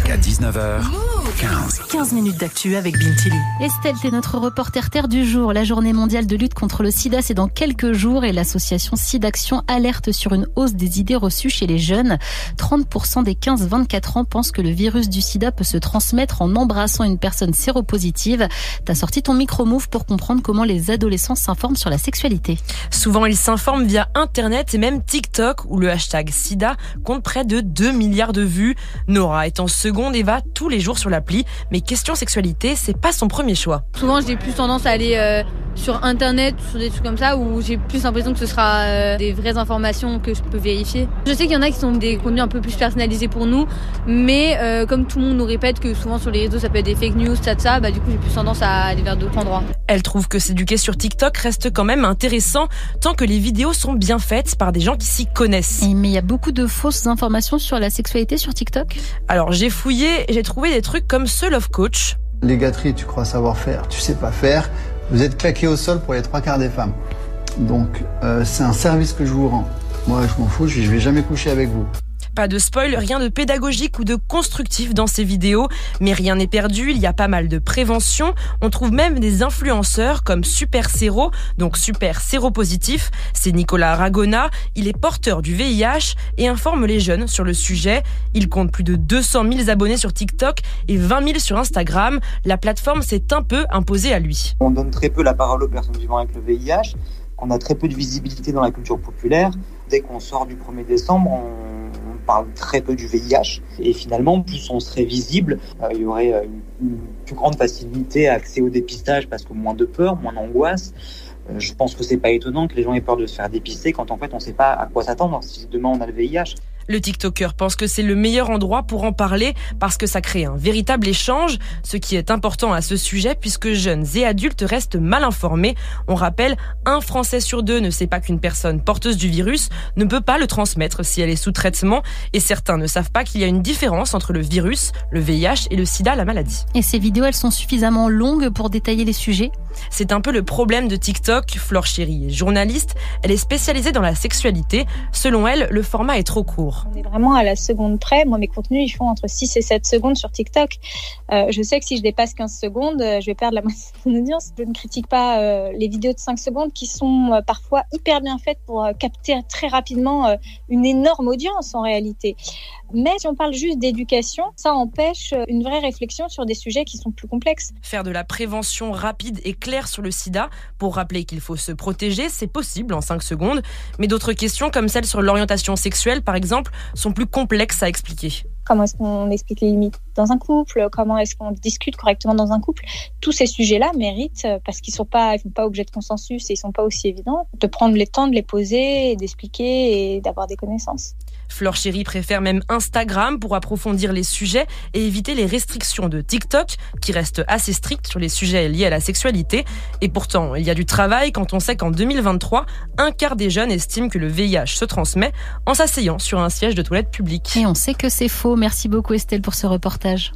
Jusqu'à 19h15. 15 minutes d'actu avec Bintili. Estelle, t'es notre reporter terre du jour. La journée mondiale de lutte contre le sida, c'est dans quelques jours et l'association SIDAction alerte sur une hausse des idées reçues chez les jeunes. 30% des 15-24 ans pensent que le virus du sida peut se transmettre en embrassant une personne séropositive. T'as sorti ton micro-move pour comprendre comment les adolescents s'informent sur la sexualité. Souvent, ils s'informent via Internet et même TikTok où le hashtag sida compte près de 2 milliards de vues. Nora est en seconde et va tous les jours sur l'appli, mais question sexualité, c'est pas son premier choix. Souvent, j'ai plus tendance à aller euh, sur internet, sur des trucs comme ça, où j'ai plus l'impression que ce sera euh, des vraies informations que je peux vérifier. Je sais qu'il y en a qui sont des contenus un peu plus personnalisés pour nous, mais euh, comme tout le monde nous répète que souvent sur les réseaux ça peut être des fake news, ça, ça, bah du coup j'ai plus tendance à aller vers d'autres endroits. Elle trouve que s'éduquer sur TikTok reste quand même intéressant tant que les vidéos sont bien faites par des gens qui s'y connaissent. mais il y a beaucoup de fausses informations sur la sexualité sur TikTok? Alors j'ai fouillé et j'ai trouvé des trucs comme ce Love Coach. Les gâteries, tu crois savoir faire, tu sais pas faire. Vous êtes claqué au sol pour les trois quarts des femmes. Donc euh, c'est un service que je vous rends. Moi je m'en fous, je vais jamais coucher avec vous. Pas de spoil, rien de pédagogique ou de constructif dans ces vidéos, mais rien n'est perdu, il y a pas mal de prévention. On trouve même des influenceurs comme Super Séro, donc Super Séropositif. C'est Nicolas Ragona, il est porteur du VIH et informe les jeunes sur le sujet. Il compte plus de 200 000 abonnés sur TikTok et 20 000 sur Instagram. La plateforme s'est un peu imposée à lui. On donne très peu la parole aux personnes vivant avec le VIH, qu'on a très peu de visibilité dans la culture populaire. Dès qu'on sort du 1er décembre, on parle très peu du VIH. Et finalement, plus on serait visible, euh, il y aurait euh, une, plus grande facilité à accès au dépistage parce que moins de peur, moins d'angoisse. Euh, je pense que c'est pas étonnant que les gens aient peur de se faire dépister quand en fait on ne sait pas à quoi s'attendre si demain on a le VIH. Le TikToker pense que c'est le meilleur endroit pour en parler parce que ça crée un véritable échange, ce qui est important à ce sujet puisque jeunes et adultes restent mal informés. On rappelle, un Français sur deux ne sait pas qu'une personne porteuse du virus ne peut pas le transmettre si elle est sous traitement et certains ne savent pas qu'il y a une différence entre le virus, le VIH et le sida, la maladie. Et ces vidéos, elles sont suffisamment longues pour détailler les sujets C'est un peu le problème de TikTok. Flore Chéry est journaliste, elle est spécialisée dans la sexualité. Selon elle, le format est trop court. On est vraiment à la seconde près. Moi, mes contenus, ils font entre 6 et 7 secondes sur TikTok. Euh, je sais que si je dépasse 15 secondes, euh, je vais perdre la moitié de mon audience. Je ne critique pas euh, les vidéos de 5 secondes qui sont parfois hyper bien faites pour capter très rapidement une énorme audience en réalité. Mais si on parle juste d'éducation, ça empêche une vraie réflexion sur des sujets qui sont plus complexes. Faire de la prévention rapide et claire sur le sida pour rappeler qu'il faut se protéger, c'est possible en 5 secondes. Mais d'autres questions comme celle sur l'orientation sexuelle, par exemple, sont plus complexes à expliquer. Comment est-ce qu'on explique les limites dans un couple? Comment est-ce qu'on discute correctement dans un couple? Tous ces sujets-là méritent, parce qu'ils ne sont pas, ils font pas objet de consensus et ils sont pas aussi évidents, de prendre le temps de les poser, d'expliquer et d'avoir des connaissances. Fleur Chéri préfère même Instagram pour approfondir les sujets et éviter les restrictions de TikTok qui restent assez strictes sur les sujets liés à la sexualité. Et pourtant, il y a du travail quand on sait qu'en 2023, un quart des jeunes estiment que le VIH se transmet en s'asseyant sur un siège de toilette publique. Et on sait que c'est faux. Merci beaucoup Estelle pour ce reportage.